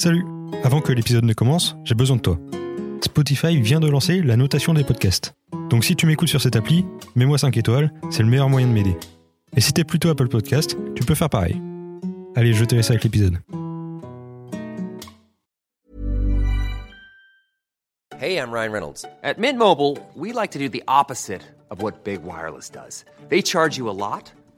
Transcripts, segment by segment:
Salut Avant que l'épisode ne commence, j'ai besoin de toi. Spotify vient de lancer la notation des podcasts. Donc si tu m'écoutes sur cette appli, mets-moi 5 étoiles, c'est le meilleur moyen de m'aider. Et si t'es plutôt Apple Podcast, tu peux faire pareil. Allez, je te laisse avec l'épisode. Hey, I'm Ryan Reynolds. At Mint Mobile, we like to do the opposite of what Big Wireless does. They charge you a lot,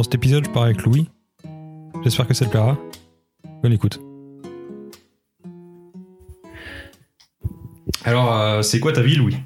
Dans cet épisode, je parle avec Louis. J'espère que ça te plaira. Bonne écoute. Alors, euh, c'est quoi ta vie, Louis?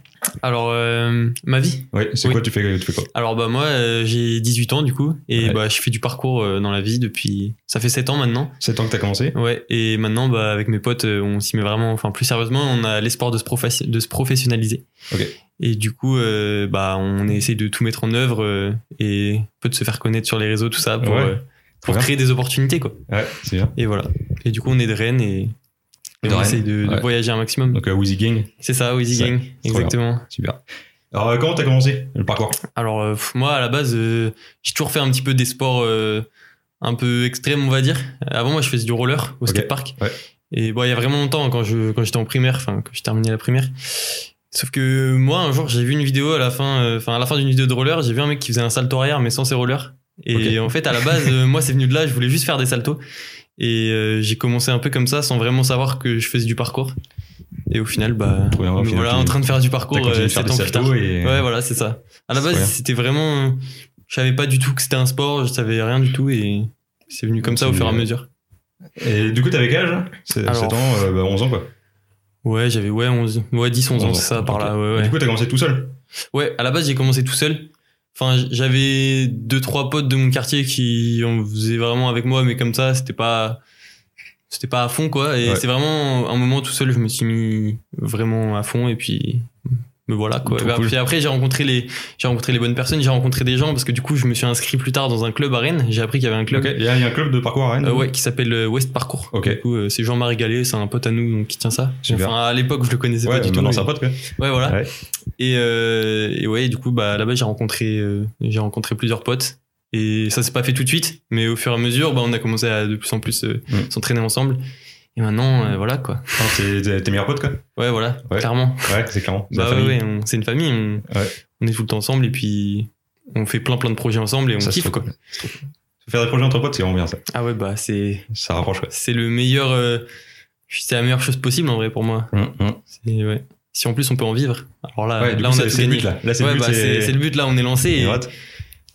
Alors, euh, ma vie? Ouais, c'est Oui. quoi tu fais, tu fais quoi? Alors, bah, moi, euh, j'ai 18 ans, du coup, et Ouais. bah, je fais du parcours euh, dans la vie depuis. Ça fait 7 ans maintenant. 7 ans que t'as commencé? Ouais, et maintenant, bah, avec mes potes, on s'y met vraiment, enfin, plus sérieusement, on a l'espoir de, se de se professionnaliser. Ok. Et du coup, euh, bah, on essaie de tout mettre en œuvre euh, et un peu de se faire connaître sur les réseaux, tout ça, pour, Ouais. euh, pour créer des opportunités, quoi. Ouais, c'est bien. Et voilà. Et du coup, on est de Rennes et, et De on Rennes, essaie de, de voyager un maximum. Donc, Wheezy Gang, C'est ça, Ça, Gang. Exactement. super. Alors, comment t'as commencé le parcours? Alors moi à la base j'ai toujours fait un petit peu des sports un peu extrêmes on va dire. Avant moi je faisais du roller au Ok, skatepark. ouais. Et bon il y a vraiment longtemps quand je quand j'étais en primaire, enfin quand j'ai terminé la primaire. Sauf que moi un jour j'ai vu une vidéo à la fin, euh, à la fin d'une vidéo de roller j'ai vu un mec qui faisait un salto arrière mais sans ses rollers. Et en fait à la base euh, moi c'est venu de là, je voulais juste faire des saltos. Et euh, j'ai commencé un peu comme ça sans vraiment savoir que je faisais du parcours. Et au final bah au final, voilà en train de faire du parcours euh, faire ans plus tard. et... Ouais, voilà, c'est ça. À la base, c'était vraiment. euh, Je savais pas du tout que c'était un sport, je savais rien du tout et c'est venu comme ça au fur et à mesure. Et du coup, t'avais quel âge C'est Alors- 7 ans, euh, bah, 11 ans quoi. Ouais, j'avais ouais, 11, ouais, 10, 11 ans, 11 c'est ça, par là. Ouais, Et ouais. Du coup, t'as commencé tout seul? Ouais, à la base, j'ai commencé tout seul. Enfin, j'avais deux, trois potes de mon quartier qui en faisaient vraiment avec moi, mais comme ça, c'était pas. C'était pas à fond, quoi. Et Ouais. c'est vraiment un moment tout seul, je me suis mis vraiment à fond et puis. Me voilà, quoi. Et cool. Après, j'ai rencontré les, j'ai rencontré les bonnes personnes, j'ai rencontré des gens parce que du coup, je me suis inscrit plus tard dans un club à Rennes. J'ai appris qu'il y avait un club. Il y, a un club de parcours à Rennes Euh, ouais, qui s'appelle euh, West Parcours. Ok. Du coup, euh, c'est Jean-Marie Gallet, c'est un pote à nous donc, qui tient ça. Enfin, à l'époque, je le connaissais Ouais, pas du tout. c'est un pote quoi. Ouais, voilà. Ouais. Et, euh, et ouais, du coup, bah, là-bas, j'ai rencontré, euh, j'ai rencontré plusieurs potes. Et ça s'est pas fait tout de suite, mais au fur et à mesure, bah, on a commencé à de plus en plus Mm. s'entraîner ensemble. Et maintenant, euh, voilà quoi. Enfin, t'es- t'es tes meilleurs potes quoi Ouais, voilà, Ouais. clairement. Ouais, c'est clairement. C'est Bah ouais, famille. ouais, on- c'est une famille. On, Ouais. on est tout le temps ensemble et puis on fait plein plein de projets ensemble et on Ça, kiffe quoi. Faire des projets entre potes, c'est vraiment bien ça. Ah ouais, bah c'est Ça rapproche quoi. c'est le meilleur. euh, c'est la meilleure chose possible en vrai pour moi. C'est- ouais. Si en plus on peut en vivre, alors là, là on a c'est tout c'est le but là. Là, c'est ouais, le but. bah, c'est c'est le but là, on est lancé. Et.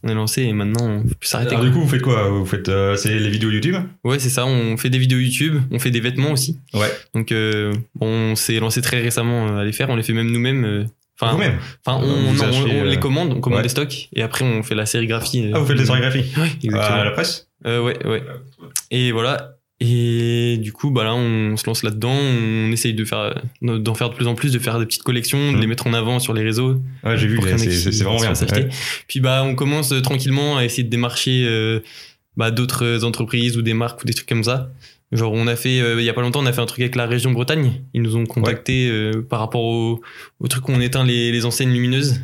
On est lancé et maintenant on peut plus s'arrêter. Alors quoi. du coup, vous faites quoi? Vous faites euh, c'est les vidéos YouTube? Ouais, c'est ça. On fait des vidéos YouTube, on fait des vêtements aussi. Ouais. Donc euh, on s'est lancé très récemment euh, à les faire. On les fait même nous-mêmes. Enfin, Vous-même? enfin, on, Vous non, on- achetez, on les commande, on commande ouais. des stocks et après on fait la sérigraphie. Ah, vous faites des sérigraphies Ouais, À exactement. la presse? Ouais, ouais. Et voilà. Et du coup, bah là, on se lance là-dedans. On essaye de faire, d'en faire de plus en plus, de faire des petites collections, de Mhm. les mettre en avant sur les réseaux. Ouais, j'ai vu, c'est vraiment bien. Ouais. Puis bah, on commence euh, tranquillement à essayer de démarcher euh, bah, d'autres entreprises ou des marques ou des trucs comme ça. Genre, on a fait, euh, il y a pas longtemps, on a fait un truc avec la région Bretagne. Ils nous ont contacté euh, par rapport au, au truc où on éteint les, les enseignes lumineuses.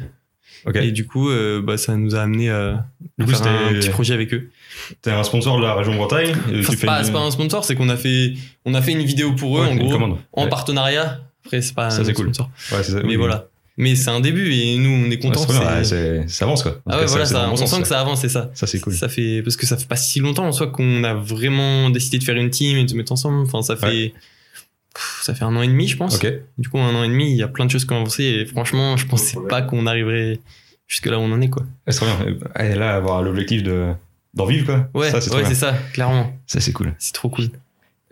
Et du coup, euh, bah, ça nous a amené à, à coup, faire un petit projet avec eux. T'es un sponsor de la région Bretagne. Enfin, tu c'est pas, une- c'est pas un sponsor, c'est qu'on a fait, on a fait une vidéo pour eux, Ouais, en gros, commande. en Ouais. partenariat. Après, c'est pas Ça, un cool. sponsor. Ouais, c'est ça, Mais oui. voilà. Mais c'est un début et nous, on est contents. c'est- ça avance quoi. En ah cas, voilà, ça, on bon sent sens, que ça avance, c'est ça. Ça, c'est cool. Ça fait, parce que ça fait pas si longtemps en soi qu'on a vraiment décidé de faire une team et de se mettre ensemble. Enfin, ça fait, ça fait un an et demi, je pense. Du coup, un an et demi, il y a plein de choses qui ont avancé et franchement, je pensais pas qu'on arriverait jusque là où on en est, quoi. C'est bien. Et là, avoir l'objectif de d'en vivre quoi. Ouais, ça, c'est ouais, ça, clairement. Ça, c'est cool. C'est trop cool.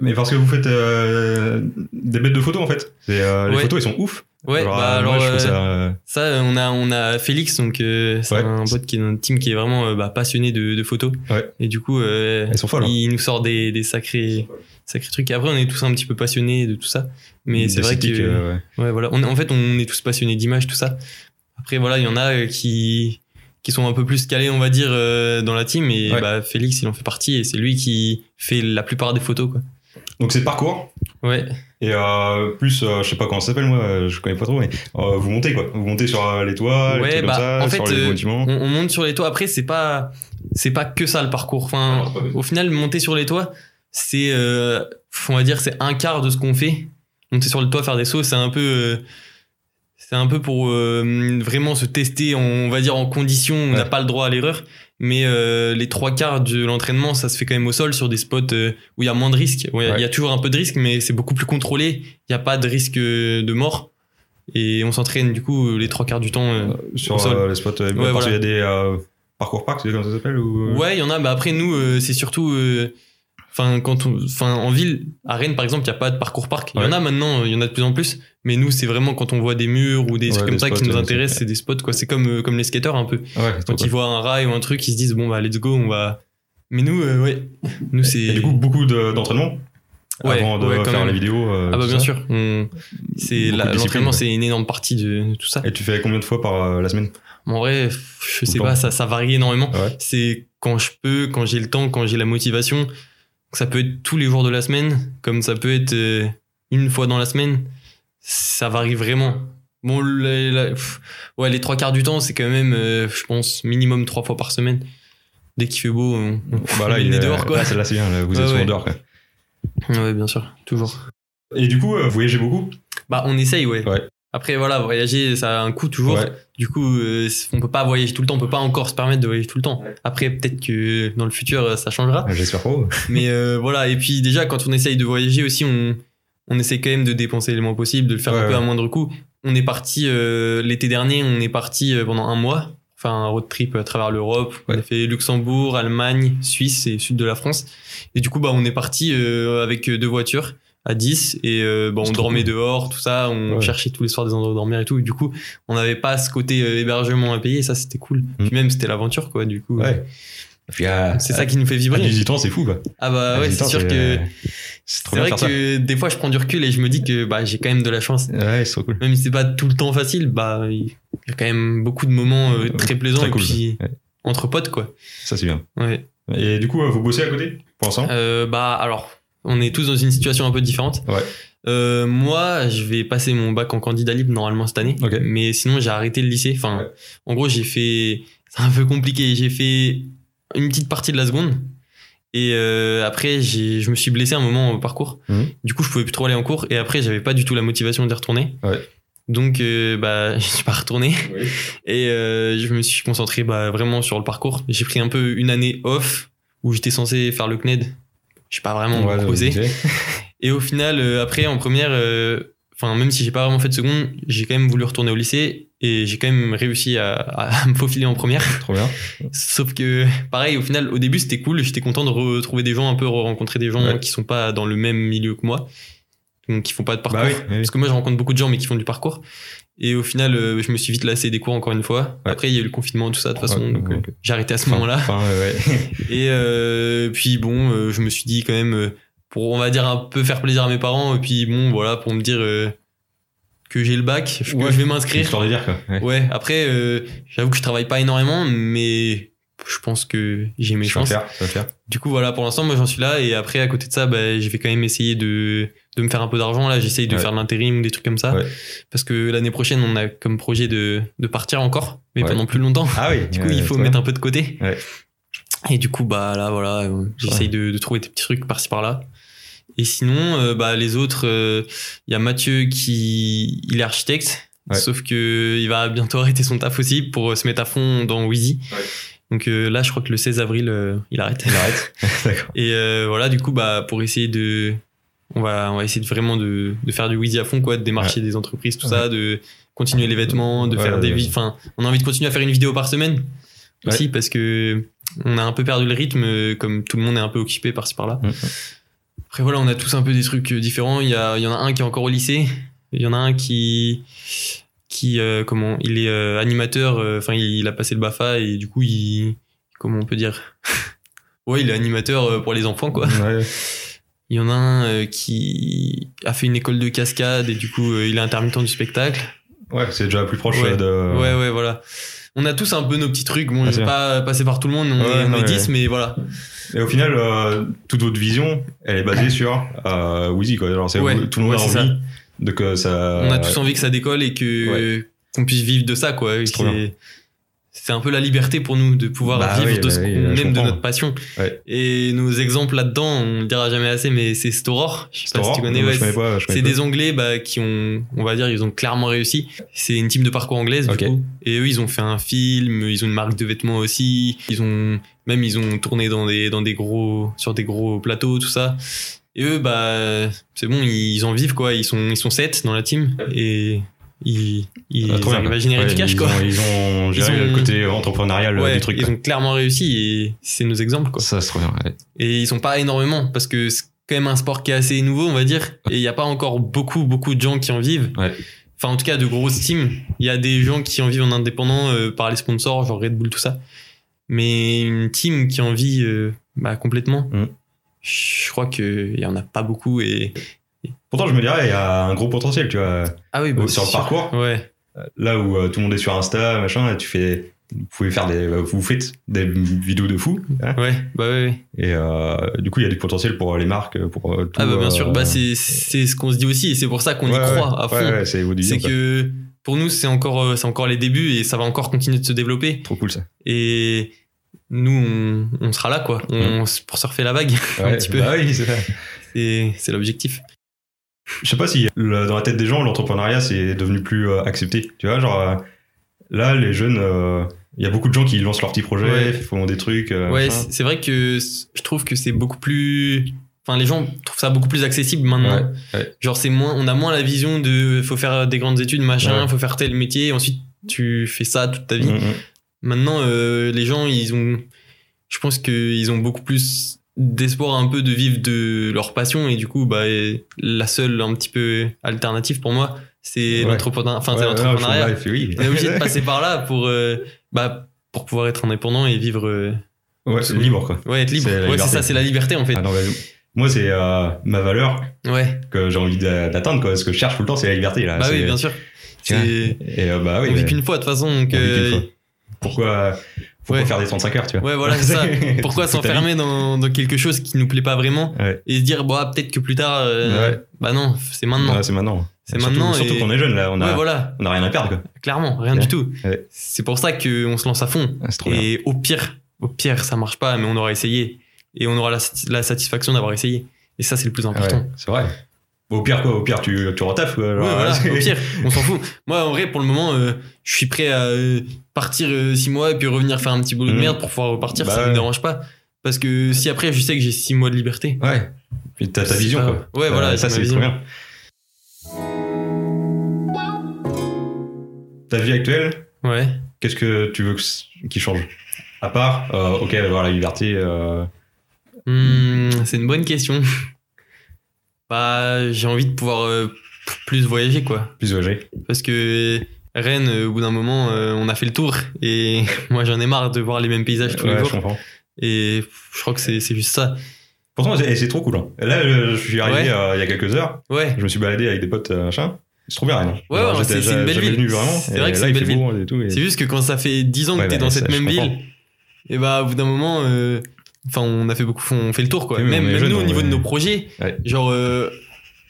Mais parce que vous faites euh, des bêtes de photos en fait. Euh, Les Ouais. photos, elles sont ouf. Ouais, Alors, bah euh, alors moi, trouve euh, ça, ça, on a on a Félix, donc euh, c'est Ouais. un pote qui est dans notre team qui est vraiment bah, passionné de, de photos. Ouais. Et du coup, Elles sont folles, hein. il nous sort des, des sacrés sacrés trucs. Après, on est tous un petit peu passionnés de tout ça. Mais c'est vrai que ouais. Voilà. On, en fait, on est tous passionnés d'image, tout ça. Après, voilà, il y en a qui qui sont un peu plus calés, on va dire, euh, dans la team. Et Ouais. bah, Félix, il en fait partie. Et c'est lui qui fait la plupart des photos, quoi. Donc c'est parcours. Ouais. Et euh, plus, euh, je sais pas comment ça s'appelle, moi, je connais pas trop, mais euh, vous montez quoi. Vous montez sur les toits, Ouais, les bah, comme ça, en fait, sur les euh, bâtiments. On, on monte sur les toits. Après, c'est pas c'est pas que ça le parcours. Enfin, ça. au final, monter sur les toits, c'est on va dire c'est un quart de ce qu'on fait. Monter sur le toit, faire des sauts, c'est un peu c'est un peu pour euh, vraiment se tester, on va dire en condition. On n'a Ouais. pas le droit à l'erreur. Mais euh, les trois quarts de l'entraînement, ça se fait quand même au sol sur des spots euh, où il y a moins de risques. Il Ouais. y a toujours un peu de risque, mais c'est beaucoup plus contrôlé. Il n'y a pas de risque de mort. Et on s'entraîne du coup les trois quarts du temps. sur au sol. les spots. parce voilà. qu'il y a des parcours parcs, c'est comme ça s'appelle ou... Ouais, il y en a. Mais après, nous, c'est surtout. Enfin, quand enfin, en ville, à Rennes, par exemple, il n'y a pas de parcours parc. Il y en a maintenant, il y en a de plus en plus. Mais nous, c'est vraiment quand on voit des murs ou des Ouais, trucs comme des ça qui nous intéressent, c'est- des spots, quoi. C'est comme, euh, comme les skateurs, un peu. Ouais, Quand ils voient un rail ou un truc, ils se disent, bon, bah, let's go, on va. Mais nous, euh, ouais. Nous, c'est. Du coup, beaucoup de- d'entraînement Ouais, avant de ouais, faire même. les vidéos. euh, ah, bah, bien ça. sûr. On... C'est l'entraînement, c'est une énorme partie de, de tout ça. Et tu fais combien de fois par euh, la semaine? En vrai, je sais pas, ça, ça varie énormément. C'est quand je peux, quand j'ai le temps, quand j'ai la motivation. Ça peut être tous les jours de la semaine, comme ça peut être une fois dans la semaine. Ça varie vraiment. Bon, la- la- pff, ouais, les trois quarts du temps, c'est quand même, euh, je pense, minimum trois fois par semaine. Dès qu'il fait beau, on, on Bah là, il est dehors, quoi. Là, c'est là, c'est bien. là, vous êtes souvent ouais. dehors. quoi. Ouais, bien sûr, toujours. Et du coup, euh, vous voyagez beaucoup? Bah, on essaye, ouais. Ouais. Après, voilà, voyager, ça a un coût toujours. Ouais. Du coup, euh, on peut pas voyager tout le temps, on peut pas encore se permettre de voyager tout le temps. Après, peut-être que dans le futur, euh, ça changera. J'espère pas. Mais euh, voilà, et puis déjà, quand on essaye de voyager aussi, on, on essaie quand même de dépenser le moins possible, de le faire Ouais, un peu à moindre coût. On est parti euh, l'été dernier, on est parti euh, pendant un mois, faire un road trip à travers l'Europe. On a fait Luxembourg, Allemagne, Suisse et sud de la France. Et du coup, bah, on est parti euh, avec deux voitures à 10 et euh, bah, on dormait cool. dehors, tout ça, on Ouais. cherchait tous les soirs des endroits où dormir et tout. Et du coup, on n'avait pas ce côté euh, hébergement à payer, et ça c'était cool. Mm. Puis même c'était l'aventure quoi, du coup. Ouais. Puis, euh, C'est ça qui nous fait à vibrer. 18 ans, c'est fou, quoi. Ah bah À ouais, 18 c'est sûr que euh, C'est vrai que des fois je prends du recul et je me dis que bah, j'ai quand même de la chance. Ouais, c'est trop cool. Même si c'est pas tout le temps facile, bah il y a quand même beaucoup de moments euh, très plaisants Très et cool, puis ouais. entre potes quoi. Ça, c'est bien. Ouais. Et du coup, vous bossez à côté pour l'instant? Euh, bah alors, on est tous dans une situation un peu différente. Ouais. Euh, moi, je vais passer mon bac en candidat libre normalement cette année, Ok. mais sinon j'ai arrêté le lycée. Enfin, Ouais. en gros, j'ai fait, c'est un peu compliqué. J'ai fait une petite partie de la seconde. Et euh, après, je me suis blessé un moment au parcours. Mhm. Du coup, je pouvais plus trop aller en cours. Et après, j'avais pas du tout la motivation d'y retourner. Ouais. Donc, euh, bah, je suis pas retourné. Et euh, je me suis concentré bah, vraiment sur le parcours. J'ai pris un peu une année off où j'étais censé faire le CNED. Je pas vraiment Ouais, posé. Et au final, euh, après, en première, euh, enfin, même si j'ai pas vraiment fait de seconde, j'ai quand même voulu retourner au lycée et j'ai quand même réussi à, à me faufiler en première. Trop bien. Sauf que, pareil, au final, au début, c'était cool. J'étais content de retrouver des gens, un peu rencontrer des gens Ouais. qui sont pas dans le même milieu que moi. Donc, qui font pas de parcours. Bah oui, oui. Parce que moi, je rencontre beaucoup de gens, mais qui font du parcours. Et au final, euh, je me suis vite lassé des cours encore une fois. Ouais. Après, il y a eu le confinement, tout ça, de toute façon. Ouais, donc, euh, j'ai arrêté à ce Enfin, moment-là. enfin, ouais, ouais. Et euh, puis bon, je me suis dit quand même, pour on va dire un peu faire plaisir à mes parents, et puis bon, voilà, pour me dire euh, que j'ai le bac, que Ouais. je vais m'inscrire. Histoire de dire, quoi. Ouais. Ouais, après, euh, j'avoue que je travaille pas énormément, mais je pense que j'ai mes chances. faire, faire. Du coup, voilà, pour l'instant, moi j'en suis là, et après, à côté de ça, bah, je vais quand même essayer de, de me faire un peu d'argent. Là, j'essaye de Ouais. faire de l'intérim des trucs comme ça. Ouais. Parce que l'année prochaine, on a comme projet de, de partir encore, mais Ouais. pendant plus longtemps. Ah oui. Du coup, il faut mettre un peu de côté. Et du coup, bah là, voilà, euh, j'essaye de, de trouver des petits trucs par-ci par-là. Et sinon, euh, bah les autres, il y a Mathieu qui, il est architecte, Ouais. sauf que il va bientôt arrêter son taf aussi pour euh, se mettre à fond dans Wheezy. Ouais. Donc euh, là, je crois que le 16 avril, euh, il arrête. Il arrête. D'accord. Et euh, voilà, du coup, bah pour essayer de, on va, on va essayer de vraiment de, de faire du Wheezy à fond, quoi, de démarcher des entreprises, tout Ouais. ça, de continuer les vêtements, de Ouais, faire des. Enfin, on a envie de continuer à faire une vidéo par semaine aussi parce que on a un peu perdu le rythme, euh, comme tout le monde est un peu occupé par-ci par-là. Après voilà, on a tous un peu des trucs euh, différents. Il y, a, il y en a un qui est encore au lycée. Il y en a un qui qui euh, comment il est euh, animateur enfin il, il a passé le Bafa et du coup il comment on peut dire? Ouais il est animateur pour les enfants quoi Ouais. il y en a un qui a fait une école de cascade et du coup il est intermittent du spectacle Ouais, c'est déjà plus proche Ouais. de. ouais ouais voilà on a tous un peu nos petits trucs bon Ah, je vais pas passer par tout le monde on Ouais, est, on non, est mais- 10 mais voilà Et au final, euh, toute votre vision, elle est basée sur euh, Wheezy, quoi. Ouais, tout le monde a envie ça. de que ça. on a tous envie que ça décolle et que qu'on puisse vivre de ça quoi C'est. C'est un peu la liberté pour nous de pouvoir Bah vivre oui, de ce bah oui, aime de notre passion Ouais. et nos exemples là-dedans on le dira jamais assez mais c'est Storor je sais pas si tu connais ouais, connais c'est des Anglais bah, qui ont, on va dire, ils ont clairement réussi. C'est une team de parcours anglaise, du coup. Et eux, ils ont fait un film, ils ont une marque de vêtements aussi. Ils ont, même, ils ont tourné dans des, dans des gros, sur des gros plateaux, tout ça. Et eux, bah, c'est bon, ils en vivent, quoi. Ils sont, ils sont sept dans la team. Et ils, ils Ah, bien, à générer Ouais, du cash, ils quoi. Ont, ils ont géré Ils ont- le côté entrepreneurial euh, Ouais, du truc. ils quoi. ont clairement réussi et c'est nos exemples, quoi. Ça, trop bien. ouais. Et ils sont pas énormément parce que c'est quand même un sport qui est assez nouveau, on va dire. Et il n'y a pas encore beaucoup, beaucoup de gens qui en vivent. Enfin, en tout cas, de grosses teams. Il y a des gens qui en vivent en indépendant euh, par les sponsors, genre Red Bull, tout ça. Mais une team qui en vit euh, bah, complètement, Mm. je crois qu'il y en a pas beaucoup. Et Pourtant, je me dirais, il y a un gros potentiel, tu vois. ah oui, Sur c'est le sûr. parcours. Ouais. Là où euh, tout le monde est sur Insta, machin, et tu fais. Vous pouvez faire des. Vous faites des vidéos de fou. hein. Ouais, bah ouais, ouais. Et euh, du coup, il y a du potentiel pour les marques, pour euh, tout, Ah bah bien euh, sûr, bah c'est c'est ce qu'on se dit aussi et c'est pour ça qu'on ouais, y croit à fond. C'est que pour nous c'est encore euh, c'est encore les débuts et ça va encore continuer de se développer. Trop cool ça. Et nous, on, on sera là, quoi. On, pour surfer la vague, un petit peu. Bah oui, c'est ça. C'est l'objectif. Je sais pas si le- dans la tête des gens, l'entrepreneuriat c'est devenu plus euh, accepté. Tu vois, genre euh, là, les jeunes, euh, il y a beaucoup de gens qui lancent leurs petits projets, Ouais. font des trucs. euh, ouais, c'est vrai que je trouve que c'est beaucoup plus. Enfin, les gens trouvent ça beaucoup plus accessible maintenant. Ouais, ouais. Genre, c'est moins, on a moins la vision de faut faire des grandes études, machin, faut faire tel métier, et ensuite tu fais ça toute ta vie. Mm, mm. Maintenant, euh, les gens, ils ont, je pense qu'ils ont beaucoup plus d'espoir un peu de vivre de leur passion et du coup, bah, la seule un petit peu alternative pour moi, c'est Ouais. l'entrepreneuriat. Enfin, c'est Ouais, je l'entrepreneuriat. comprends, oui. On est obligé de passer par là pour, euh, bah, pour pouvoir être indépendant et vivre, euh, Ouais, c'est libre quoi. ouais, être libre. C'est Ouais, c'est ça, c'est la liberté en fait. Ah non, bah, moi, c'est euh, ma valeur Ouais, que j'ai envie d'a- d'atteindre. Quoi. Ce que je cherche tout le temps, c'est la liberté. Là. bah oui, C'est- bien sûr. C'est, Et euh, bah oui, on vit qu'une fois de toute façon, donc. Pourquoi, pourquoi Ouais. faire des 35 heures, tu vois Ouais, voilà, c'est ça. Pourquoi s'enfermer dans, dans quelque chose qui nous plaît pas vraiment Ouais. et se dire, bah, peut-être que plus tard, euh, Ouais. bah non, c'est maintenant. Ouais, c'est maintenant. C'est maintenant Surtout et- qu'on est jeune, là. On a, voilà, on a rien à perdre, quoi. clairement, rien du tout. C'est pour ça qu'on se lance à fond. Ah, bien. Et au pire, au pire, ça marche pas, mais on aura essayé. Et on aura la, la satisfaction d'avoir essayé. Et ça, c'est le plus important. Ouais, c'est vrai. Au pire, quoi, au pire, tu, tu retaffes, quoi. Ouais, genre, voilà, c'est- au pire, on s'en fout. Moi, en vrai, pour le moment, euh, je suis prêt à euh, partir euh, six mois et puis revenir faire un petit boulot de Mhm. merde pour pouvoir repartir, Bah ça me dérange pas. Parce que si après, je sais que j'ai six mois de liberté. Ouais. Puis t'as ta vision, pas- quoi. Ouais, voilà, Euh, ça, c'est trop bien. Ta vie actuelle, Ouais. qu'est-ce que tu veux que c- qui change? À part, euh, ok, avoir la liberté. euh, Hmm, c'est une bonne question. Bah, j'ai envie de pouvoir euh, plus voyager, quoi. plus voyager. Parce que Rennes, euh, au bout d'un moment, euh, on a fait le tour. Et moi, j'en ai marre de voir les mêmes paysages tous Ouais, les jours. Et je crois que c'est juste ça. Pourtant, c'est trop cool. hein. Là, euh, je suis arrivé Ouais. euh, il y a quelques heures. Ouais. Je me suis baladé avec des potes, machin. C'est trop bien, Rennes. Ouais, c'est- une belle ville. C'est vrai que c'est une belle et et- C'est juste que quand ça fait 10 ans que t'es bah, dans cette même comprends. ville, et bah, au bout d'un moment, euh, on a fait beaucoup, on fait le tour, quoi. Même nous, au niveau de nos projets, genre,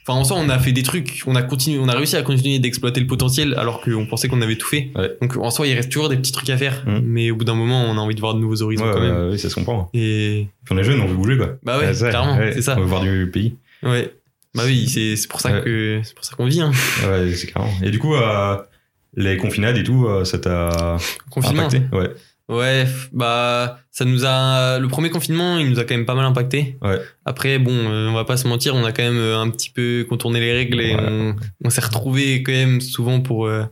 Enfin, en soi, on a fait des trucs, on a continué, on a réussi à continuer d'exploiter le potentiel alors qu'on pensait qu'on avait tout fait. Ouais. Donc, en soi, il reste toujours des petits trucs à faire. Mhm. Mais au bout d'un moment, on a envie de voir de nouveaux horizons Ouais, quand même. oui, ça se comprend. Et Puis on est jeune, on veut bouger, quoi. bah ouais, ça, clairement, ouais, c'est ça. On veut voir du pays. Ouais. Bah oui, c'est pour ça que c'est pour ça qu'on vit. Hein. Ouais, c'est carrément. Et du coup, euh, les confinades et tout, euh, ça t'a Confinement. impacté? Ouais. Ouais, bah ça nous a le premier confinement, il nous a quand même pas mal impacté. Ouais. Après bon, euh, on va pas se mentir, on a quand même euh, un petit peu contourné les règles et on, on s'est retrouvés quand même souvent pour euh,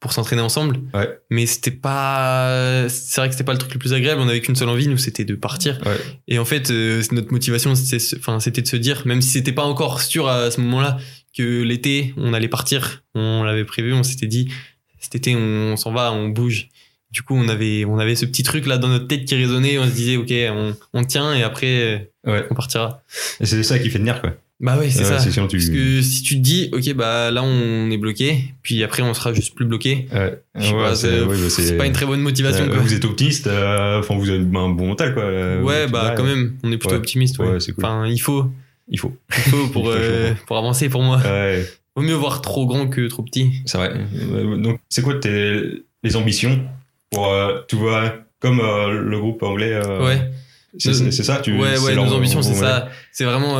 pour s'entraîner ensemble. Ouais. Mais c'était pas c'est vrai que c'était pas le truc le plus agréable, on avait qu'une seule envie, nous c'était de partir. Ouais. Et en fait, euh, notre motivation c'était enfin c'était de se dire même si c'était pas encore sûr à ce moment-là que l'été, on allait partir. On l'avait prévu, on s'était dit, cet été, on, s'en va, on bouge. Du coup, on avait, on avait ce petit truc là dans notre tête qui résonnait. On se disait, ok, on, on tient et après, Ouais. on partira. Et c'est ça qui fait tenir, quoi. Bah ouais, c'est ça. c'est sinon tu- Parce que si tu te dis, ok, bah là, on est bloqué, puis après, on sera juste plus bloqué. Ouais. Pas, c'est ouais, bah, c'est pas une très bonne motivation. Euh, quoi. Vous êtes optimiste, euh, enfin vous avez un bon mental, quoi. Euh, Ouais, bah quand même, on est plutôt optimiste. Ouais. C'est cool. Enfin, il faut, Il faut. il faut pour, Il faut, euh, pour avancer pour moi. Ouais, Vaut mieux voir trop grand que trop petit. c'est vrai. Euh, Donc, c'est quoi tes les ambitions pour, euh, tu vois, comme euh, le groupe anglais. euh, ouais, C'est ça, tu. ouais, ouais. Nos ambitions, c'est ça. C'est vraiment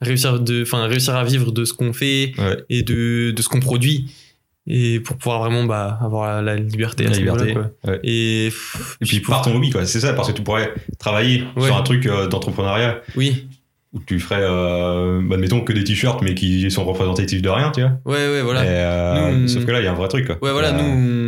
réussir de, enfin, réussir à vivre de ce qu'on fait Ouais. et de, de ce qu'on produit, et pour pouvoir vraiment bah, avoir la, la liberté. La liberté, quoi. ouais. Et, Et puis par ton hobby, quoi. C'est ça, parce que tu pourrais travailler Ouais. sur un truc euh, d'entrepreneuriat oui, où tu ferais, euh, admettons, que des t-shirts, mais qui sont représentatifs de rien, tu vois. ouais, ouais, voilà. Et, euh, Nous, Sauf que là, il y a un vrai truc, quoi. Ouais, voilà, Euh,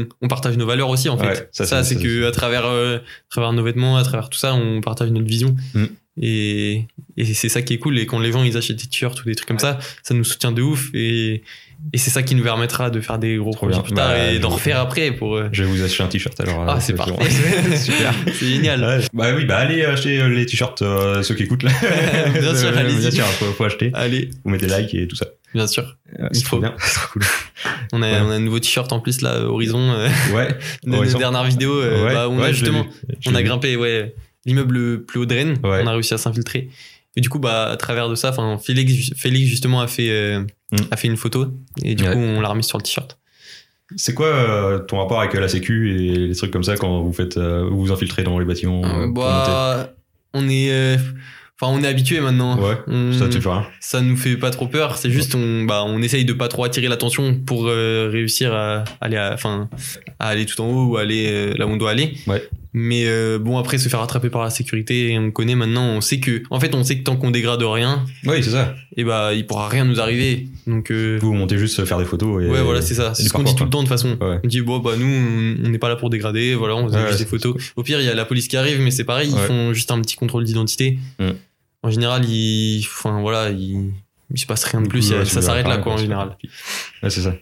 nous, on, partage nos valeurs aussi, en fait. Ouais, ça, ça, c'est- que à travers, euh, à travers nos vêtements, à travers tout ça, on partage notre vision. Mm. Et, et c'est ça qui est cool. Et quand les gens, ils achètent des t-shirts ou des trucs comme ça, ça nous soutient de ouf. Et, et c'est ça qui nous permettra de faire des gros Trop projets bien. plus tard Bah, et d'en refaire après pour. euh, Je vais vous acheter un t-shirt alors. Ah, euh, c'est parfait. Super. c'est génial. Ouais. Bah oui, bah allez acheter euh, les t-shirts, euh, ceux qui écoutent là. Bien sûr, allez-y. Bien sûr, faut, faut acheter. Allez, Vous mettez like et tout ça. bien sûr. Euh, C'est trop bien. C'est trop cool. On a, Ouais. on a un nouveau t-shirt en plus, là, Horizon. euh, Ouais. de Horizon. nos dernières vidéos. Ouais, bah, on a justement, on a grimpé ouais l'immeuble le plus haut de Rennes Ouais. on a réussi à s'infiltrer et du coup bah à travers de ça enfin Félix Félix justement a fait euh, Mm. a fait une photo et du Ouais. coup on l'a remis sur le t-shirt C'est quoi euh, ton rapport avec la sécu et les trucs comme ça quand vous faites euh, vous vous infiltrez dans les bâtiments euh, bah on est euh, enfin on est habitué maintenant Ouais. On- Ça tu fais rien. ça nous fait pas trop peur c'est juste on bah on essaye de pas trop attirer l'attention pour euh, réussir à aller enfin à aller tout en haut ou aller euh, là où on doit aller Ouais. Mais euh, bon après se faire attraper par la sécurité on connaît maintenant on sait que en fait on sait que tant qu'on dégrade rien Oui, c'est ça. et bah il pourra rien nous arriver donc euh, Vous montez juste faire des photos et. ouais voilà c'est ça c'est ce qu'on dit tout le temps de toute façon Ouais. on dit bon bah nous on n'est pas là pour dégrader voilà on fait Ouais, juste des photos au pire il y a la police qui arrive mais c'est pareil ils font juste un petit contrôle d'identité Mm. en général ils enfin voilà il il se passe rien de plus ça s'arrête là quoi en général Ouais, c'est ça.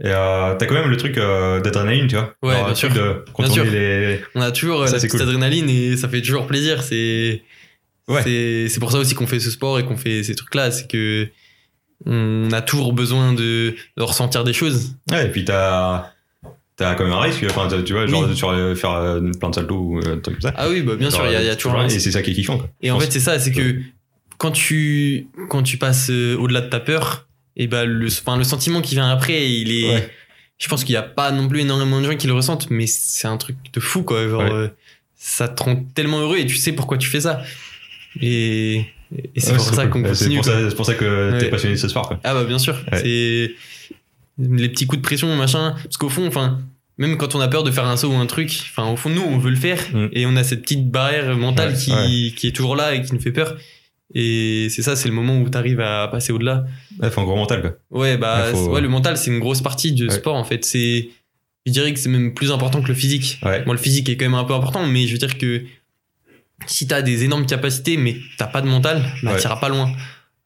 Et euh, t'as quand même le truc euh, d'adrénaline, tu vois. Ouais, Genre, bien sûr. de contourner sûr. les. on a toujours euh, Ça, la petite cool. adrénaline et ça fait toujours plaisir c'est Ouais. c'est pour ça aussi qu'on fait ce sport et qu'on fait ces trucs là c'est que on a toujours besoin de, de ressentir des choses Ouais, et puis t'as. T'as quand même un risque, enfin, tu vois, genre Oui. sur, faire euh, plein de saltos ou euh, un truc comme ça. ah oui bah bien sûr il y a, il y a toujours un Et risque. c'est ça qui est kiffant, quoi. Et en fait, c'est ça, c'est que quand tu, quand tu passes euh, au-delà de ta peur, et ben le, enfin, le sentiment qui vient après, il est. Ouais. Je pense qu'il n'y a pas non plus énormément de gens qui le ressentent, mais c'est un truc de fou, quoi. Genre, Ouais. euh, ça te rend tellement heureux et tu sais pourquoi tu fais ça. Et, et c'est Ouais, pour ça cool. qu'on continue. c'est pour ça que t'es passionné de ce sport, quoi. Ah bah bien sûr, c'est les petits coups de pression, machin. Parce qu'au fond, enfin, même quand on a peur de faire un saut ou un truc, enfin, au fond, nous, on veut le faire Mm. et on a cette petite barrière mentale qui, qui est toujours là et qui nous fait peur. Et c'est ça, c'est le moment où tu arrives à passer au-delà. Ouais, faut un gros mental, quoi. Ouais, bah, Ouais, faut- ouais, le mental, c'est une grosse partie du Ouais. sport en fait. C'est, je dirais que c'est même plus important que le physique. Ouais. Moi, le physique est quand même un peu important, mais je veux dire que si t'as des énormes capacités, mais t'as pas de mental, bah, t'iras pas loin.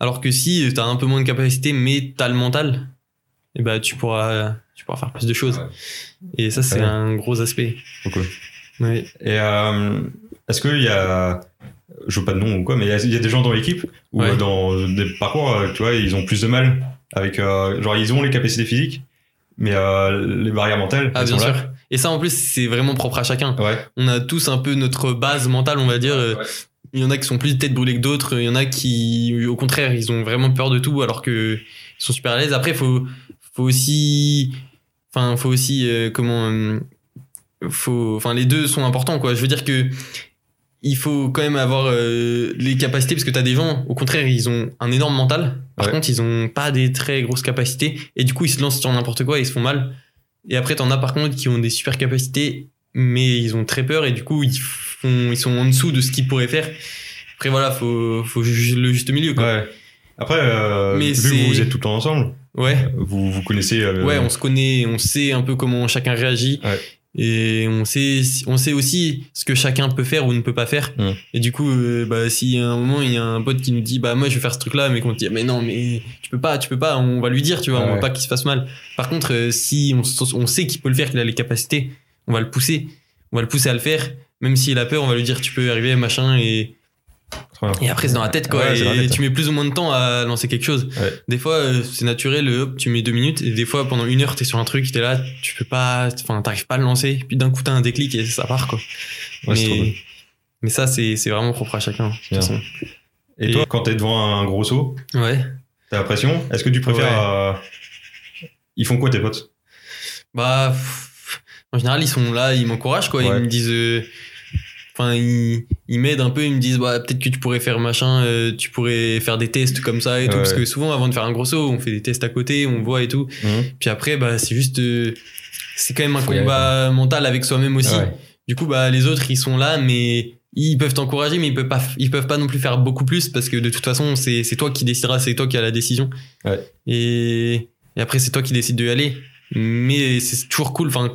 Alors que si t'as un peu moins de capacités, mais t'as le mental, et bah, tu pourras, tu pourras faire plus de choses. Et ça, c'est un gros aspect. Ouais. Et euh, est-ce qu'il y a, je veux pas de nom ou quoi, mais il y a- il y, a des gens dans l'équipe ou Ouais. euh, dans des parcours, euh, tu vois, ils ont plus de mal avec, euh, genre ils ont les capacités physiques, mais euh, les barrières mentales, Ah, bien sont sûr. là. Et ça, en plus, c'est vraiment propre à chacun. Ouais. On a tous un peu notre base mentale, on va dire. Il y en a qui sont plus tête brûlée que d'autres. Il y en a qui, au contraire, ils ont vraiment peur de tout alors que ils sont super à l'aise. Après, faut, faut aussi, enfin, faut aussi, euh, comment, faut, enfin, les deux sont importants, quoi. Je veux dire que il faut quand même avoir euh, les capacités parce que t'as des gens, au contraire, ils ont un énorme mental. Par Ouais. contre, ils ont pas des très grosses capacités et du coup, ils se lancent sur n'importe quoi et ils se font mal. Et après, t'en as par contre qui ont des super capacités, mais ils ont très peur et du coup, ils font, ils sont en dessous de ce qu'ils pourraient faire. Après, voilà, faut, faut juger le juste milieu, quoi. Ouais. Après, euh, Mais vu que vous êtes tout le temps ensemble, Ouais. vous vous connaissez. euh, Ouais, on se connaît, on sait un peu comment chacun réagit. Ouais. Et on sait, on sait aussi ce que chacun peut faire ou ne peut pas faire. Mm. Et du coup, euh, bah, si à un moment il y a un pote qui nous dit, bah moi je vais faire ce truc-là, mais qu'on te dit, mais non, mais tu peux pas, tu peux pas, on va lui dire, tu vois, on va pas qu'il se fasse mal. Par contre, euh, si on, on sait qu'il peut le faire, qu'il a les capacités, on va le pousser, on va le pousser à le faire. Même s'il a peur, on va lui dire, tu peux y arriver, machin, et. Et après, c'est dans la tête, quoi. Ouais, et tu mets plus ou moins de temps à lancer quelque chose. Ouais. Des fois, euh, c'est naturel, euh, hop, tu mets deux minutes. Et des fois, pendant une heure, t'es sur un truc, t'es là, tu peux pas, enfin, t'arrives pas à le lancer. Puis d'un coup, t'as un déclic et ça part, quoi. Ouais, mais, mais ça, c'est, vraiment propre à chacun. de façon. Et toi, quand t'es devant un gros saut, Ouais. t'as la pression? Est-ce que tu préfères. Euh, Ils font quoi tes potes? Bah, en général, ils sont là, ils m'encouragent, quoi. Ils me disent, euh, enfin, ils, ils m'aident un peu, ils me disent, bah, peut-être que tu pourrais faire machin, euh, tu pourrais faire des tests comme ça et tout. Parce que souvent, avant de faire un gros saut, on fait des tests à côté, on voit et tout. Puis après, bah, c'est juste, euh, c'est quand même un Faut combat mental avec soi-même aussi. Ouais. Du coup, bah, les autres, ils sont là, mais ils peuvent t'encourager, mais ils peuvent pas, ils peuvent pas non plus faire beaucoup plus parce que de toute façon, c'est, c'est toi qui décideras, c'est toi qui as la décision. Ouais. Et, et après, c'est toi qui décides d'y aller. Mais c'est toujours cool. Enfin,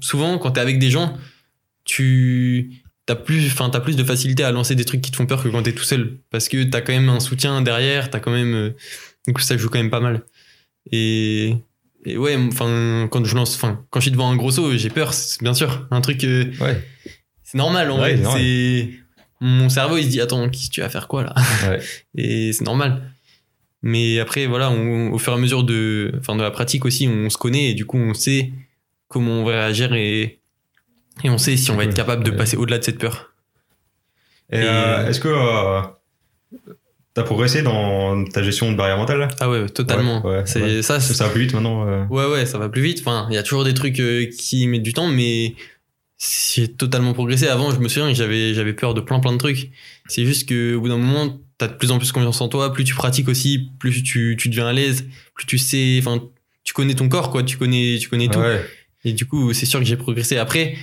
souvent, quand t'es avec des gens, tu, t'as plus, enfin, t'as plus de facilité à lancer des trucs qui te font peur que quand t'es tout seul. Parce que t'as quand même un soutien derrière, t'as quand même, euh, coup, ça joue quand même pas mal. Et, et ouais, enfin, quand je lance, enfin, quand je suis devant un gros saut, j'ai peur, c'est bien sûr. Un truc, euh, Ouais. c'est normal, en Ouais, vrai. c'est mon cerveau, il se dit, attends, tu vas faire quoi, là? Ouais. Et c'est normal. Mais après, voilà, on- au fur et à mesure de, enfin, de la pratique aussi, on se connaît et du coup, on sait comment on va réagir et, et on sait si on va être capable de passer au-delà de cette peur. Et, Et- euh, est-ce que euh, t'as progressé dans ta gestion de barrière mentale là? Ah ouais, totalement. Ouais, ouais, c'est ouais. ça. Ça va plus vite maintenant euh. Ouais, ouais, ça va plus vite. Enfin, il y a toujours des trucs euh, qui mettent du temps, mais j'ai totalement progressé. Avant, je me souviens que j'avais, j'avais peur de plein plein de trucs. C'est juste que au bout d'un moment, t'as de plus en plus confiance en toi. Plus tu pratiques aussi, plus tu, tu deviens à l'aise. Plus tu sais, enfin, tu connais ton corps, quoi. Tu connais, tu connais tout. Et du coup, c'est sûr que j'ai progressé. Après,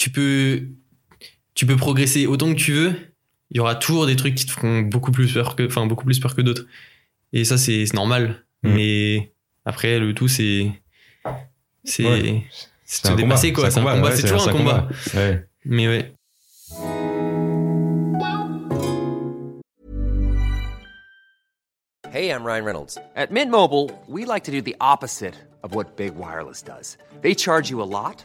tu peux, tu peux progresser autant que tu veux. Il y aura toujours des trucs qui te feront beaucoup plus peur que, enfin, beaucoup plus peur que d'autres. Et ça, c'est normal. Mhm. Mais après, le tout, c'est, c'est, Ouais. se dépasser, quoi. C'est un combat. ouais, C'est toujours un combat. Ouais. Mais ouais. Hey, I'm Ryan Reynolds. At Mint Mobile, we like to do the opposite of what Big Wireless does. They charge you a lot,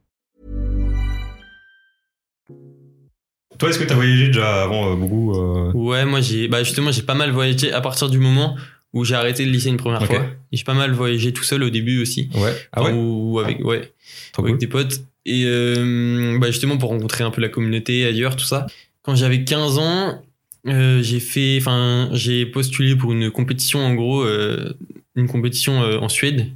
Toi, est-ce que t'as voyagé déjà avant beaucoup euh, Ouais, moi, j'ai, bah, justement, j'ai pas mal voyagé à partir du moment où j'ai arrêté le lycée une première Ok. fois. J'ai pas mal voyagé tout seul au début aussi. Ouais. Ah ouais. Ou avec, ouais. Trop avec cool. des potes. Et euh, bah justement pour rencontrer un peu la communauté ailleurs, tout ça. Quand j'avais 15 ans, euh, j'ai fait, enfin, j'ai postulé pour une compétition en gros, euh, une compétition en Suède.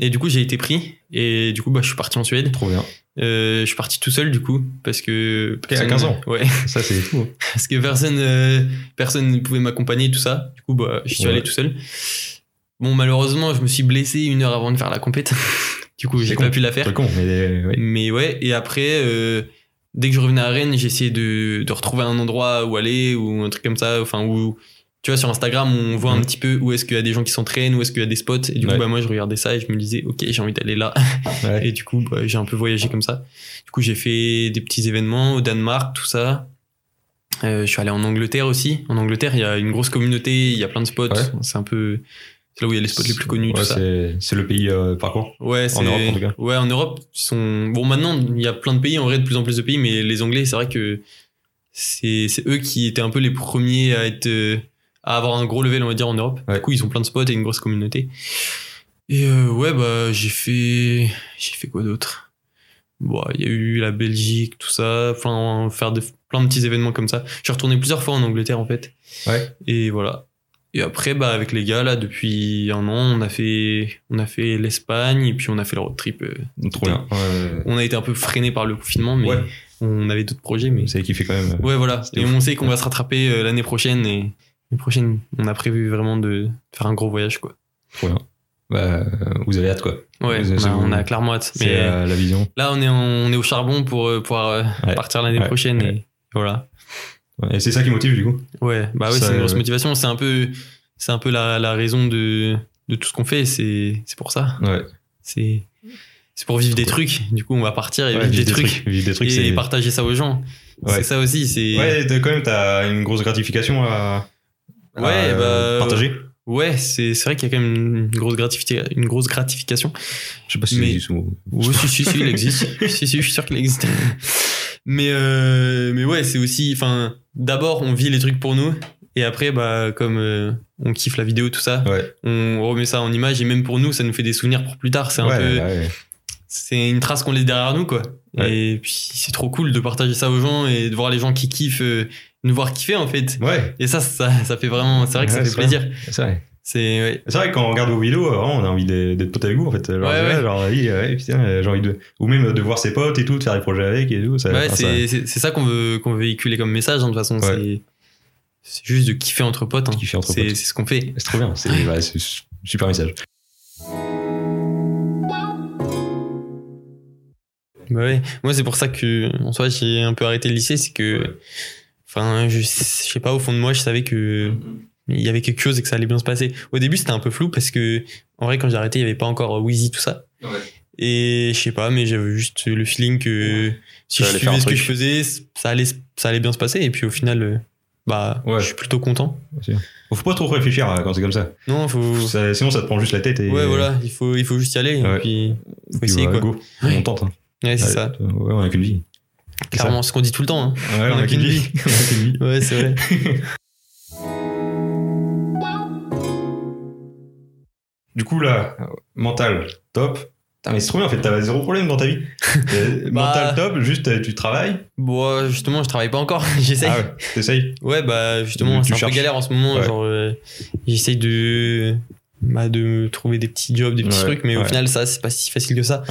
Et du coup, j'ai été pris. Et du coup, bah, je suis parti en Suède. Trop bien. Euh, je suis parti tout seul du coup parce que à 15 ans Ouais, Ça, c'est fou. parce que personne, euh, personne ne pouvait m'accompagner tout ça. Du coup, bah, je suis Ouais. allé tout seul. Bon, malheureusement, je me suis blessé une heure avant de faire la compète. du coup, j'ai pas pu la faire. Con, mais euh, ouais. Mais ouais, et après, euh, dès que je revenais à Rennes, essayé de, de retrouver un endroit où aller ou un truc comme ça. Enfin, où, tu vois, sur Instagram, on voit un Mhm. petit peu où est-ce qu'il y a des gens qui s'entraînent, où est-ce qu'il y a des spots. Et du Ouais. coup, bah, moi, je regardais ça et je me disais, ok, j'ai envie d'aller là. Ouais. Et du coup, bah, j'ai un peu voyagé comme ça. Du coup, j'ai fait des petits événements au Danemark, tout ça. Euh, je suis allé en Angleterre aussi. En Angleterre, il y a une grosse communauté, il y a plein de spots. Ouais. C'est un peu, c'est là où il y a les spots les plus connus, tout ça. c'est le pays euh, parcours. Ouais, c'est Europe, en tout cas. Ouais, en Europe, ils sont bon maintenant, il y a plein de pays en vrai, de plus en plus de pays mais les anglais, c'est vrai que c'est c'est eux qui étaient un peu les premiers à être euh, à avoir un gros level on va dire en Europe. Ouais. Du coup ils ont plein de spots et une grosse communauté. Et euh, ouais bah j'ai fait j'ai fait quoi d'autre? Bon, il y a eu la Belgique, tout ça, enfin faire de, plein de petits événements comme ça. Je suis retourné plusieurs fois en Angleterre en fait. Ouais. Et voilà. Et après, bah, avec les gars, là, depuis un an, on a fait, on a fait l'Espagne et puis on a fait le road trip. euh. Trop bien. Ouais, On a été un peu freiné par le confinement, mais Ouais. on avait d'autres projets. Mais Vous savez kiffé quand même. ouais, voilà. Et on sait qu'on va se rattraper euh, l'année prochaine et l'année prochaine, on a prévu vraiment de faire un gros voyage, quoi. Trop bien. Bah, vous avez hâte, quoi. Ouais, Vous- on a, on a clairement hâte. C'est Mais euh, la vision. là, on est, en- on est au charbon pour euh, pouvoir euh, Ouais. partir l'année Ouais. prochaine et voilà. Et c'est ça qui motive, du coup. Ouais, bah ouais, c'est une grosse motivation. C'est un peu, c'est un peu la, la raison de, de tout ce qu'on fait. C'est, c'est pour ça. Ouais. C'est, c'est pour vivre des trucs. Du coup, on va partir et vivre des, trucs. Vivre des trucs, et partager ça aux gens. C'est ça aussi. C'est, Ouais, quand même, t'as une grosse gratification à. Ouais, euh, bah, Partager. ouais, c'est, c'est vrai qu'il y a quand même une grosse gratification. Une grosse gratification. Je sais pas si Mais- c'est du sous. Oui, si, si, si, il existe. si, si, je suis sûr qu'il existe. Mais, euh, mais ouais, c'est aussi, enfin, d'abord, on vit les trucs pour nous. Et après, bah, comme euh, on kiffe la vidéo, tout ça, Ouais. on remet ça en image. Et même pour nous, ça nous fait des souvenirs pour plus tard. C'est un ouais, peu, ouais. c'est une trace qu'on laisse derrière nous, quoi. Ouais. Et puis, c'est trop cool de partager ça aux gens et de voir les gens qui kiffent, euh, nous voir kiffer, en fait. Ouais, Et ça, ça, ça fait vraiment, c'est vrai que Ouais, ça fait plaisir. c'est vrai. C'est, ouais. Vrai que quand on regarde vos vidéos, vraiment, on a envie d'être potes avec vous, en fait. Genre, Ouais, ouais. genre, oui, ouais, putain, j'ai envie de. Ou même de voir ses potes et tout, de faire des projets avec et tout. Ça, Ouais, enfin, ça- c'est, c'est ça qu'on veut, qu'on veut véhiculer comme message, hein, de toute façon. C'est, juste de kiffer entre potes. Hein. Kiffer entre c'est, potes. c'est ce qu'on fait. C'est trop bien. C'est c'est super message. Bah ouais. Moi, c'est pour ça que, en soi, j'ai un peu arrêté le lycée, c'est que, enfin, je, je sais pas, au fond de moi, je savais que il y avait quelque chose et que ça allait bien se passer. Au début, c'était un peu flou parce que, en vrai, quand j'ai arrêté, il y avait pas encore Wheezy, tout ça. Et je sais pas, mais j'avais juste le feeling que si Ça je suivais ce que je faisais, ça allait, ça allait bien se passer. Et puis au final, euh, bah, Ouais. je suis plutôt content. Faut pas trop réfléchir euh, quand c'est comme ça. Non, faut. Ça- Sinon, ça te prend juste la tête et. Ouais, voilà, il faut, il faut juste y aller. Et puis, faut Puis, essayer, ouais, quoi. go. On tente. hein. Ouais, c'est ça. Ouais, on a qu'une vie. Clairement, ce qu'on dit tout le temps. Hein. Ouais, on a qu'une vie. On a qu'une vie. Ouais, c'est vrai. Du coup, là, mental, top. Putain, mais c'est trop bien, en fait, t'as zéro problème dans ta vie. Euh, Bah. Mental, top, juste euh, tu travailles. bon, justement, je travaille pas encore. J'essaye. Ah ouais, t'essayes. Ouais, bah justement, c'est un cherches. peu galère en ce moment. Ouais. Genre, euh, j'essaye de, bah, de trouver des petits jobs, des petits Ouais, trucs, mais au final, ça, c'est pas si facile que ça.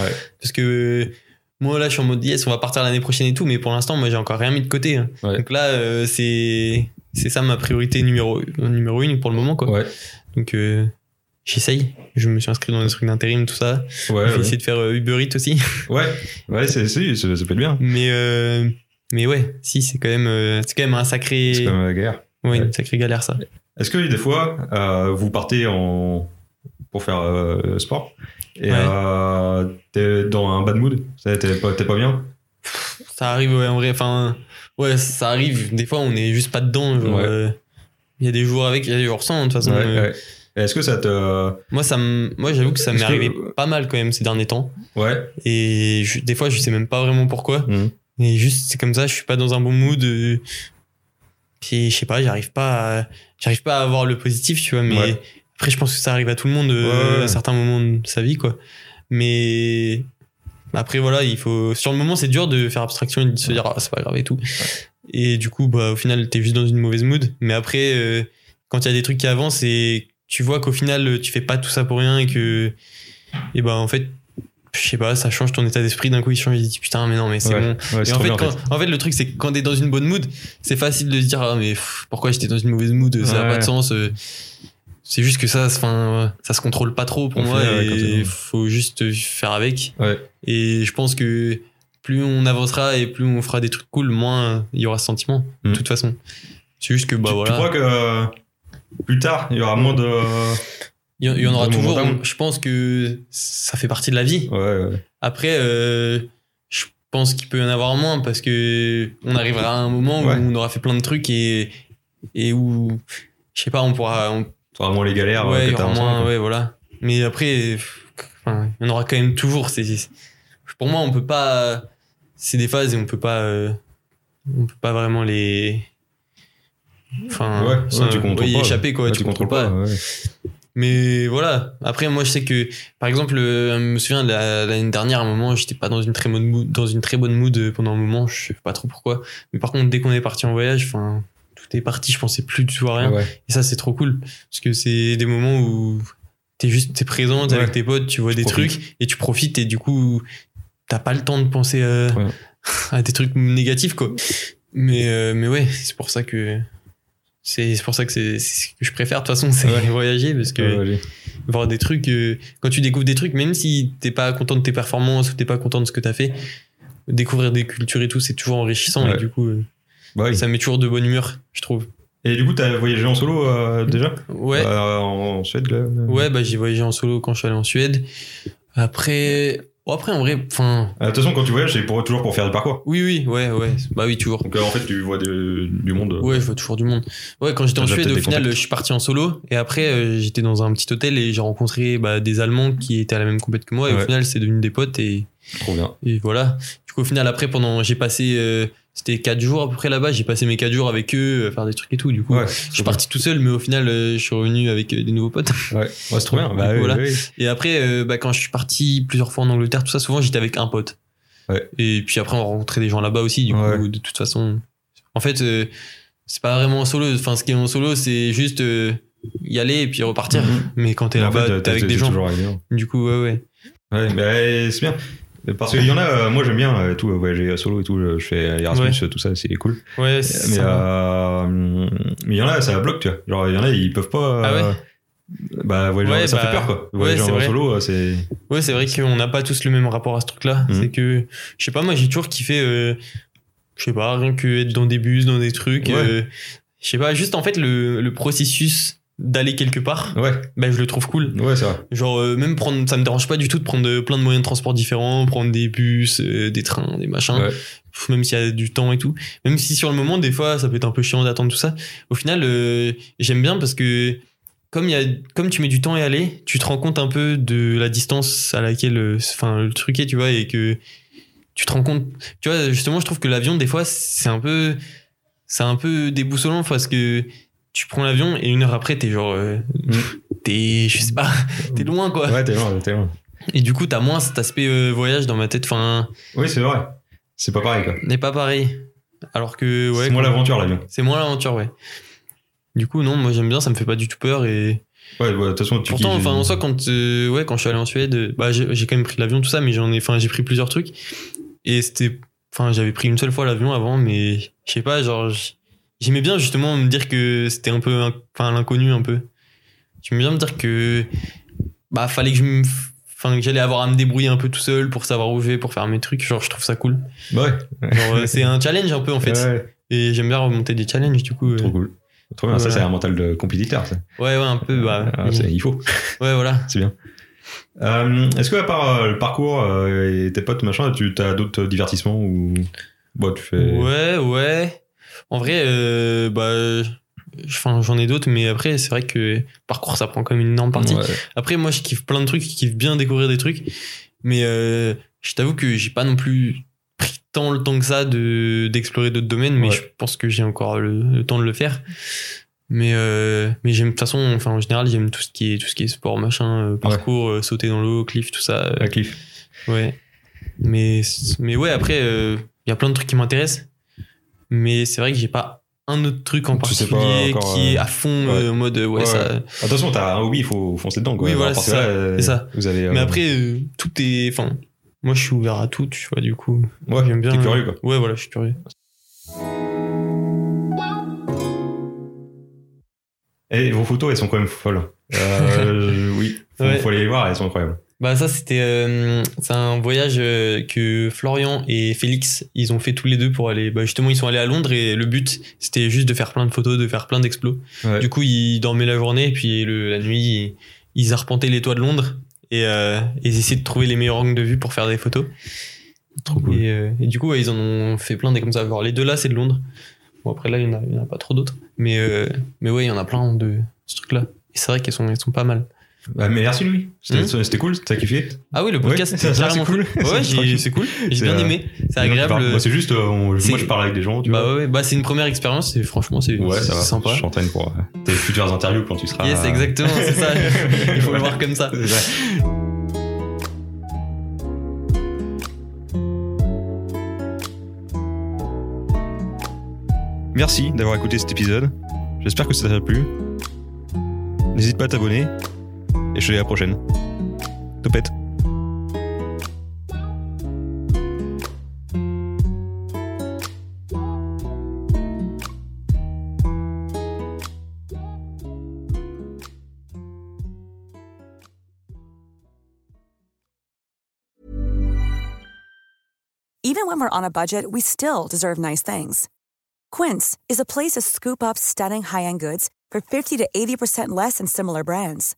Parce que moi, là, je suis en mode yes, on va partir l'année prochaine et tout, mais pour l'instant, moi, j'ai encore rien mis de côté. hein. Ouais. Donc là, euh, c'est c'est ça ma priorité numéro numéro une pour le moment, quoi. Ouais. Donc euh, j'essaye. Je me suis inscrit dans des trucs d'intérim, tout ça. Ouais, J'ai ouais. essayé de faire euh, Uber Eats aussi. Ouais, ouais, c'est, c'est, ça, ça peut être bien. Mais euh, mais ouais, si c'est quand même c'est quand même un sacré C'est comme la guerre. ouais, Ouais. une sacrée galère ça. Est-ce que des fois, vous partez en pour faire sport? Et Ouais. euh, t'es dans un bad mood, t'es pas, pas bien? Ça arrive ouais, en vrai enfin ouais, ça arrive des fois on est juste pas dedans Ouais. euh, il y a des jours avec, il y a des jours sans de toute façon. Ouais, euh, Est-ce que ça te Moi ça moi j'avoue que ça m'est que- arrivé pas mal quand même ces derniers temps ouais et je- des fois je sais même pas vraiment pourquoi. Mhm. Et juste c'est comme ça, je suis pas dans un bon mood euh, puis je sais pas, j'arrive pas à, j'arrive pas à avoir le positif, tu vois mais. Après je pense que ça arrive à tout le monde euh, Ouais, à certains moments de sa vie quoi. Mais après voilà, il faut sur le moment c'est dur de faire abstraction et de se dire ah, c'est pas grave et tout. Et du coup bah au final t'es juste dans une mauvaise mood, mais après euh, quand il y a des trucs qui avancent et tu vois qu'au final tu fais pas tout ça pour rien et que et bah en fait je sais pas, ça change ton état d'esprit d'un coup il change il dit putain mais non mais c'est Ouais. bon. Ouais, Et en fait, bien, quand- en fait, le truc, c'est que quand t'es dans une bonne mood, c'est facile de se dire, ah, mais pff, pourquoi j'étais dans une mauvaise mood, ça n'a Ouais. pas de sens. euh. C'est juste que ça, enfin, ça se contrôle pas trop pour moi ouais, t'es et dans- faut juste faire avec. Ouais. Et je pense que plus on avancera et plus on fera des trucs cool, moins il y aura ce sentiment, de Mm. toute façon. C'est juste que, bah tu, voilà. tu crois que plus tard, il y aura moins de. il y, en- aura toujours. Je pense que ça fait partie de la vie. Ouais, ouais. Après, euh, je pense qu'il peut y en avoir moins parce que on arrivera à un moment Ouais. où on aura fait plein de trucs et, et où, je sais pas, on pourra. on- T'auras moins les galères ouais, il y aura moins, voilà. Mais après, enfin, il y en aura quand même toujours. C'est, pour moi, on peut pas. C'est des phases et on peut pas. euh, on peut pas vraiment les. Enfin, Ouais, ça- ouais, tu contrôles ouais, pas. échapper quoi, Ouais, tu, contrôles pas. ouais. Mais voilà. Après, moi, je sais que, par exemple, euh, je me souviens de la- l'année dernière, à un moment, j'étais pas dans une très bonne mood, dans une très bonne mood euh, pendant un moment. Je sais pas trop pourquoi. Mais par contre, dès qu'on est parti en voyage, enfin, tout est parti. Je pensais plus du tout à rien. Ouais. Et ça, c'est trop cool. Parce que c'est des moments où t'es juste, t'es présent, t'es Ouais. avec tes potes, tu vois des profites. trucs et tu profites et du coup, t'as pas le temps de penser à, Ouais. à des trucs négatifs, quoi. Mais, euh, mais ouais, c'est pour ça que, c'est c'est pour ça que c'est ce que je préfère de toute façon, c'est Ouais. voyager parce que Ouais, voir des trucs, euh, quand tu découvres des trucs, même si t'es pas content de tes performances ou t'es pas content de ce que t'as fait, découvrir des cultures et tout, c'est toujours enrichissant et du coup, euh, oui. ça met toujours de bonne humeur, je trouve. Et du coup, t'as voyagé en solo euh, déjà Ouais. Euh, en, en Suède là Ouais, bah j'ai voyagé en solo quand je suis allé en Suède. Après, bon, après en vrai, enfin, Euh, De toute façon, quand tu voyages, c'est pour, toujours pour faire du parcours. oui, oui, ouais, ouais, bah oui, toujours. Donc euh, en fait, tu vois de- du monde. Ouais, je vois toujours du monde. Ouais, quand j'étais en Suède, au final, je suis parti en solo. Et après, euh, j'étais dans un petit hôtel et j'ai rencontré bah, des Allemands qui étaient à la même compète que moi. Et Ouais. au final, c'est devenu des potes. Et, Trop bien. et voilà. Du coup, au final, après, pendant, j'ai passé, euh, c'était 4 jours à peu près là-bas. J'ai passé mes 4 jours avec eux, euh, faire des trucs et tout. Du coup, Ouais, je suis parti tout seul, mais au final, euh, je suis revenu avec euh, des nouveaux potes. Ouais, ouais c'est trop bien. Bah, coup, oui, voilà. oui. Et après, bah, quand je suis parti plusieurs fois en Angleterre, tout ça, souvent, j'étais avec un pote. Ouais. Et puis après, on rencontrait des gens là-bas aussi. Du coup, de toute façon, en fait, euh, c'est pas vraiment en solo. Enfin, ce qui est en solo, c'est juste euh, y aller et puis repartir. Mhm. Mais quand t'es là-bas, t'es avec des gens. toujours avec des gens. Du coup, ouais, ouais. Ouais, mais c'est bien. Parce qu'il y en a, euh, moi j'aime bien euh, tout, euh, voyager solo et tout. Je fais Erasmus, Ouais. tout ça, c'est cool. Ouais, c'est Mais ça. euh, mais il y en a, ça bloque, tu vois. Genre, il y en a, ils peuvent pas. Ah ouais Bah, voyager, Ouais, ça bah, fait peur, quoi. ouais, vrai. solo, c'est. Ouais, c'est vrai qu'on n'a pas tous le même rapport à ce truc-là. Mhm. C'est que, je sais pas, moi, j'ai toujours kiffé, euh, je sais pas, rien que être dans des bus, dans des trucs. Ouais. euh, je sais pas, juste en fait, le, le processus d'aller quelque part, Ouais, bah, je le trouve cool. ouais, vrai. Genre, euh, même prendre, ça me dérange pas du tout de prendre euh, plein de moyens de transport différents, prendre des bus, euh, des trains, des machins, Ouais. Même s'il y a du temps et tout. Même si sur le moment, des fois, ça peut être un peu chiant d'attendre tout ça. Au final, euh, j'aime bien parce que comme, il y a, comme tu mets du temps à y aller, tu te rends compte un peu de la distance à laquelle enfin, le truc est, tu vois, et que tu te rends compte. Tu vois, justement, je trouve que l'avion, des fois, c'est un peu. C'est un peu déboussolant parce que tu prends l'avion et une heure après, t'es genre. euh, T'es. Je sais pas. T'es loin, quoi. Ouais, t'es loin, t'es loin. Et du coup, t'as moins cet aspect euh, voyage dans ma tête. Enfin, Oui, c'est vrai. C'est pas pareil, quoi. n'est pas pareil. Alors que, ouais. c'est moins l'aventure, l'avion. C'est moins l'aventure, ouais. Du coup, non, moi j'aime bien, ça me fait pas du tout peur. Et Ouais, ouais, de toute façon, tu pourtant, enfin, en soi, quand, euh, ouais, quand je suis allé en Suède, euh, bah, j'ai j'ai quand même pris l'avion, tout ça, mais j'en ai, enfin, j'ai pris plusieurs trucs. Et c'était, enfin, j'avais pris une seule fois l'avion avant, mais je sais pas, genre, j'aimais bien justement me dire que c'était un peu, enfin, l'inconnu un peu. J'aimais bien me dire que, bah, fallait que je me, enfin, que j'allais avoir à me débrouiller un peu tout seul pour savoir où je vais, pour faire mes trucs. Genre, je trouve ça cool. Ouais. Genre, euh, c'est un challenge un peu en fait. Ouais, Et j'aime bien remonter des challenges, du coup. euh, trop cool. Trop bien. Ça, c'est un mental de compétiteur, ça. Ouais, ouais, un peu, bah. Ah, c'est- il faut. ouais, voilà. C'est bien. Euh, Est-ce que à part euh, le parcours euh, et tes potes machin, tu as d'autres divertissements ou bon tu fais Ouais, ouais. En vrai, euh, bah, enfin, j'en ai d'autres, mais après, c'est vrai que parcours, ça prend quand même une énorme partie. Ouais. Après, moi, je kiffe plein de trucs, je kiffe bien découvrir des trucs, mais euh, je t'avoue que j'ai pas non plus pris tant le temps que ça de d'explorer d'autres domaines, mais Ouais. je pense que j'ai encore le, le temps de le faire. Mais euh, mais j'aime de toute façon, enfin en général, j'aime tout ce qui est tout ce qui est sport, machin, parcours, sauter dans l'eau, cliff, tout ça. La cliff. Ouais. Mais, mais ouais, après, il y a plein de trucs qui m'intéressent. Mais c'est vrai que j'ai pas un autre truc en Tu sais pas particulier encore, qui est euh, à fond ouais. euh, en mode ouais, Ouais, ça. Attention, t'as un hobby, il faut foncer dedans. Quoi. Oui, voilà, Parce c'est que ça, là, euh, c'est ça. Vous avez. Mais après, tout est. Enfin, moi je suis ouvert à tout, tu vois, du coup. ouais, j'aime bien. T'es curieux quoi. Ouais, voilà, je suis curieux. Et vos photos, elles sont quand même folles. Euh, oui, faut aller les voir, elles sont incroyables. Bah, ça, c'était. euh, c'est un voyage euh, que Florian et Félix, ils ont fait tous les deux pour aller. Bah, justement, ils sont allés à Londres et le but, c'était juste de faire plein de photos, de faire plein d'explos. Ouais. Du coup, ils dormaient la journée et puis le, la nuit, ils, ils arpentaient les toits de Londres et, euh, et ils essayaient de trouver les meilleurs angles de vue pour faire des photos. Trop cool. Et, euh, et du coup, ouais, ils en ont fait plein des comme ça. Genre, les deux là, c'est de Londres. Bon, après là, il n'y en, a- il y en a pas trop d'autres. Mais, mais ouais, il y en a plein de ce truc-là. Et c'est vrai qu'elles sont, elles sont pas mal. Bah, mais merci Louis. C'était Hmm. c'était cool, t'as kiffé. Ah oui, le podcast, Ouais, c'est cool. cool. Ouais, C'est cool. J'ai bien euh, aimé. C'est agréable. Bah, moi, c'est juste, euh, on- moi je parle avec des gens, tu Bah vois. ouais, bah c'est une première expérience et franchement c'est Ouais, sympa. Je t'entraîne pour tes futures interviews quand tu seras. Yes, exactement, c'est ça. Il faut le voir comme ça. Merci d'avoir écouté cet épisode. J'espère que ça t'a plu. N'hésite pas à t'abonner. Et je te dis à la prochaine. Topette. Even when we're on a budget, we still deserve nice things. Quince is a place to scoop up stunning high-end goods for 50 to 80% less than similar brands.